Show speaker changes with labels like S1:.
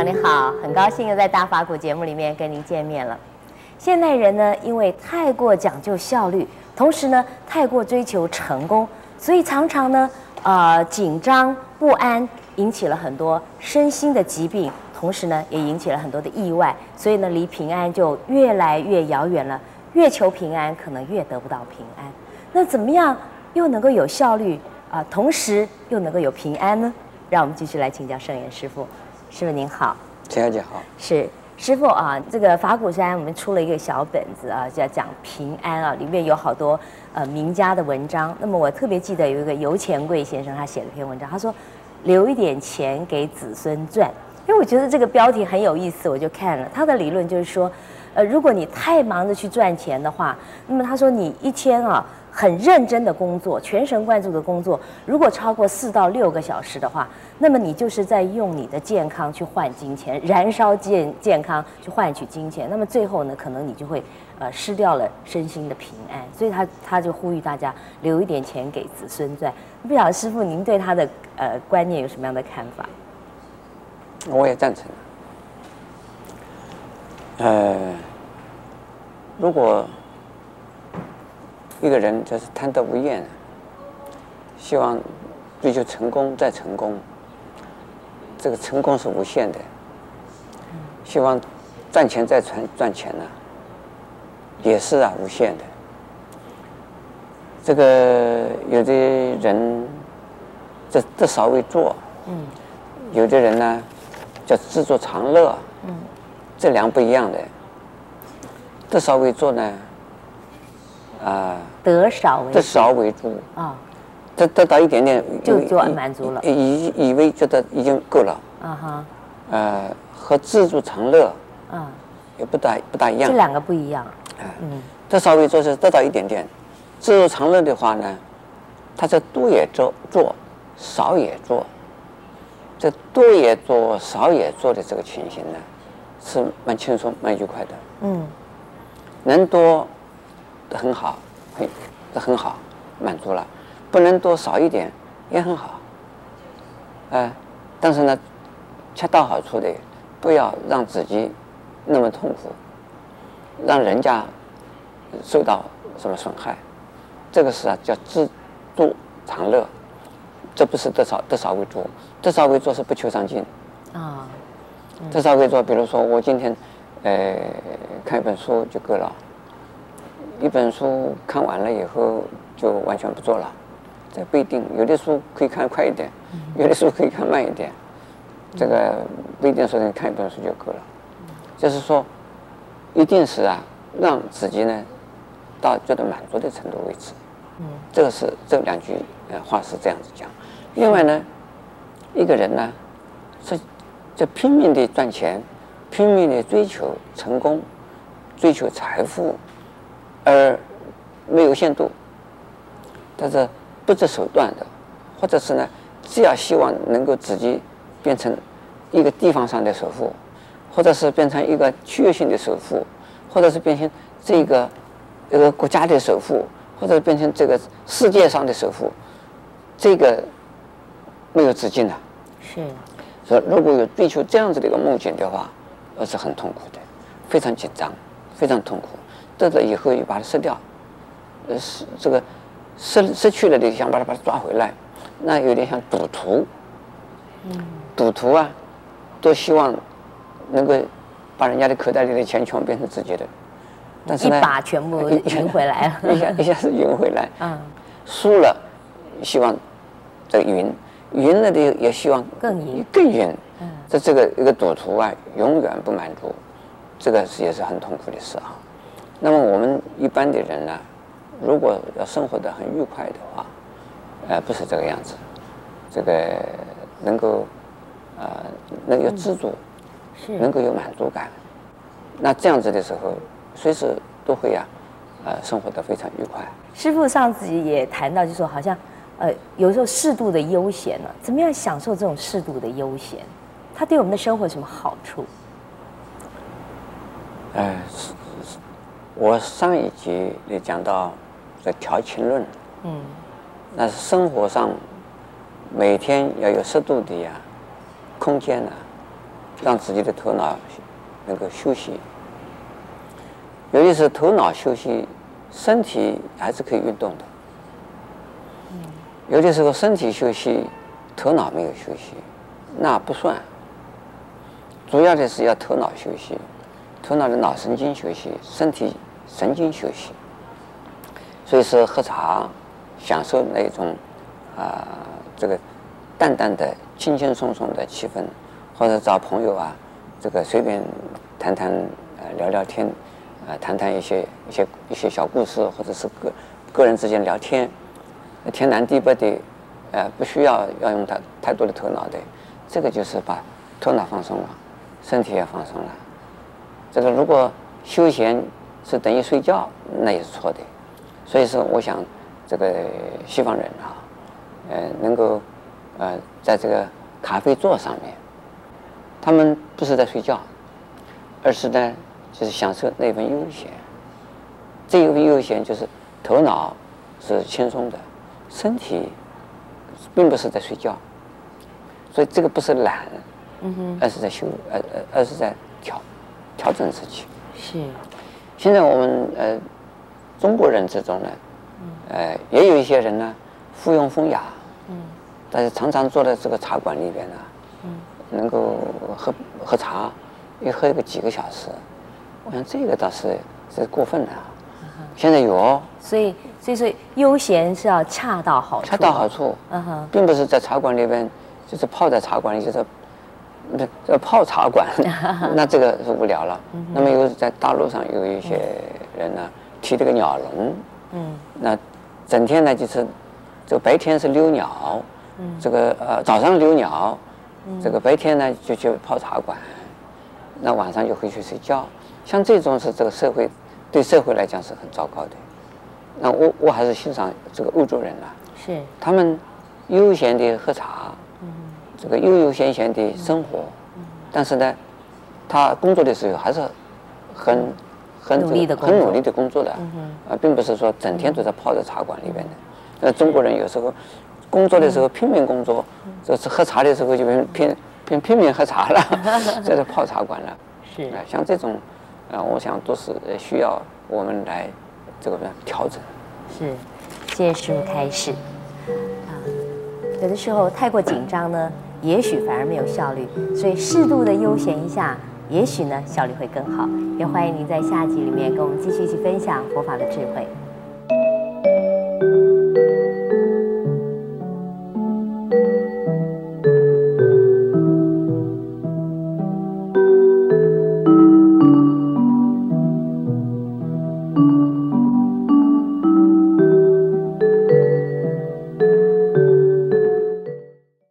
S1: 各位观众朋友，你好，很高兴又在大法古节目里面跟您见面了。现代人呢，因为太过讲究效率，同时呢，太过追求成功，所以常常呢，呃，紧张不安，引起了很多身心的疾病，同时呢，也引起了很多的意外，所以呢，离平安就越来越遥远了。越求平安，可能越得不到平安。那怎么样又能够有效率啊、同时又能够有平安呢？让我们继续来请教圣严师傅。师傅您好，
S2: 陈小姐好。
S1: 是师傅啊，这个法鼓山我们出了一个小本子啊，叫讲平安啊，里面有好多呃名家的文章。那么我特别记得有一个游钱贵先生，他写了一篇文章，他说留一点钱给子孙赚。因为我觉得这个标题很有意思，我就看了。他的理论就是说。呃，如果你太忙着去赚钱的话，那么他说你一天啊很认真的工作，全神贯注的工作，如果超过四到六个小时的话，那么你就是在用你的健康去换金钱，燃烧健健康去换取金钱，那么最后呢，可能你就会呃失掉了身心的平安。所以他他就呼吁大家留一点钱给子孙赚。不晓得师傅您对他的呃观念有什么样的看法？
S2: 我也赞成。呃，如果一个人就是贪得无厌，希望追求成功再成功，这个成功是无限的。希望赚钱再赚赚钱呢，也是啊无限的。这个有的人这这少为做，嗯，有的人呢叫知足常乐，嗯。这两不一样的，这少为做呢，啊、呃，
S1: 得少为
S2: 得少为主。啊，得得到一点点
S1: 就就满足了，
S2: 以以为觉得已经够了。啊哈，呃，和知足常乐啊，也不大不大一样，
S1: 这两个不一样，
S2: 嗯，得少为主是得到一点点，知足常乐的话呢，他是多也做做，少也做，这多也做少也做的这个情形呢。是蛮轻松、蛮愉快的。嗯，能多很好，很很好，满足了；不能多少一点也很好。哎，但是呢，恰到好处的，不要让自己那么痛苦，让人家受到什么损害。这个是啊，叫知足常乐。这不是得少得少为足，得少为足是不求上进。啊。得少为足，比如说我今天，呃，看一本书就够了。一本书看完了以后就完全不做了，这不一定。有的书可以看快一点，有的书可以看慢一点，这个不一定说你看一本书就够了。就是说，一定是啊，让自己呢到觉得满足的程度为止。嗯，这个是这两句呃话是这样子讲。另外呢，一个人呢是。就拼命的赚钱，拼命的追求成功，追求财富，而没有限度，但是不择手段的，或者是呢，只要希望能够自己变成一个地方上的首富，或者是变成一个区域性的首富，或者是变成这个一个国家的首富，或者变成这个世界上的首富，这个没有止境的。是。所以如果有追求这样子的一个梦境的话，而是很痛苦的，非常紧张，非常痛苦。得了以后又把它失掉，呃，是这个失失去了的想把它把它抓回来，那有点像赌徒。嗯。赌徒啊，都希望能够把人家的口袋里的钱全部变成自己的，但是呢，
S1: 一把全部赢回来了，
S2: 一下一下子赢回来。嗯。输了，希望这个赢。赢了的也希望更赢，更赢。嗯，这这个一个赌徒啊，永远不满足，这个是也是很痛苦的事啊。那么我们一般的人呢，如果要生活的很愉快的话，呃，不是这个样子，这个能够呃能有知足，是能够有满足感，那这样子的时候，随时都会呀，呃，生活的非常愉快。
S1: 师傅上次也谈到，就说好像。呃，有时候适度的悠闲呢，怎么样享受这种适度的悠闲？它对我们的生活有什么好处？
S2: 呃，我上一集也讲到这调情论，嗯，那是生活上每天要有适度的呀空间呢，让自己的头脑能够休息。尤其是头脑休息，身体还是可以运动的。嗯有的时候身体休息，头脑没有休息，那不算。主要的是要头脑休息，头脑的脑神经休息，身体神经休息。所以说喝茶，享受那种啊、这个淡淡的、轻轻松松的气氛，或者找朋友啊，这个随便谈谈呃聊聊天，啊、呃、谈谈一些一些一些小故事，或者是个个人之间聊天。天南地北的，呃，不需要要用太太多的头脑的，这个就是把头脑放松了，身体也放松了。这个如果休闲是等于睡觉，那也是错的。所以说，我想这个西方人啊，呃，能够呃，在这个咖啡座上面，他们不是在睡觉，而是呢，就是享受那份悠闲。这一份悠闲就是头脑是轻松的。身体并不是在睡觉，所以这个不是懒，嗯哼，而是在修，而而而是在调调整自己。
S1: 是。
S2: 现在我们呃中国人之中呢，呃也有一些人呢附庸风雅，嗯，但是常常坐在这个茶馆里边呢，嗯，能够喝喝茶，一喝个几个小时，我想这个倒是是过分了。现在有。哦，
S1: 所以所以说悠闲是要恰到好处，
S2: 恰到好处，嗯哼，并不是在茶馆里边，就是泡在茶馆里，就是那这泡茶馆，那这个是无聊了。那么有在大陆上有一些人呢，提这个鸟笼，嗯，那整天呢就是这个白天是遛鸟，嗯，这个呃早上遛鸟，这个白天呢就去泡茶馆，那晚上就回去睡觉。像这种是这个社会。对社会来讲是很糟糕的，那我我还是欣赏这个欧洲人啊，
S1: 是
S2: 他们悠闲的喝茶，嗯，这个悠悠闲闲的生活，嗯，但是呢，他工作的时候还是很很努力的很努力的工作的，啊，并不是说整天都在泡在茶馆里边的。那中国人有时候工作的时候拼命工作，就是喝茶的时候就拼拼拼拼命喝茶了，在这泡茶馆了，
S1: 是
S2: 啊，像这种。啊，我想都是需要我们来这个调整。
S1: 是，谢谢师父开始。啊，有的时候太过紧张呢，也许反而没有效率。所以适度的悠闲一下，也许呢效率会更好。也欢迎您在下集里面跟我们继续一起分享佛法的智慧。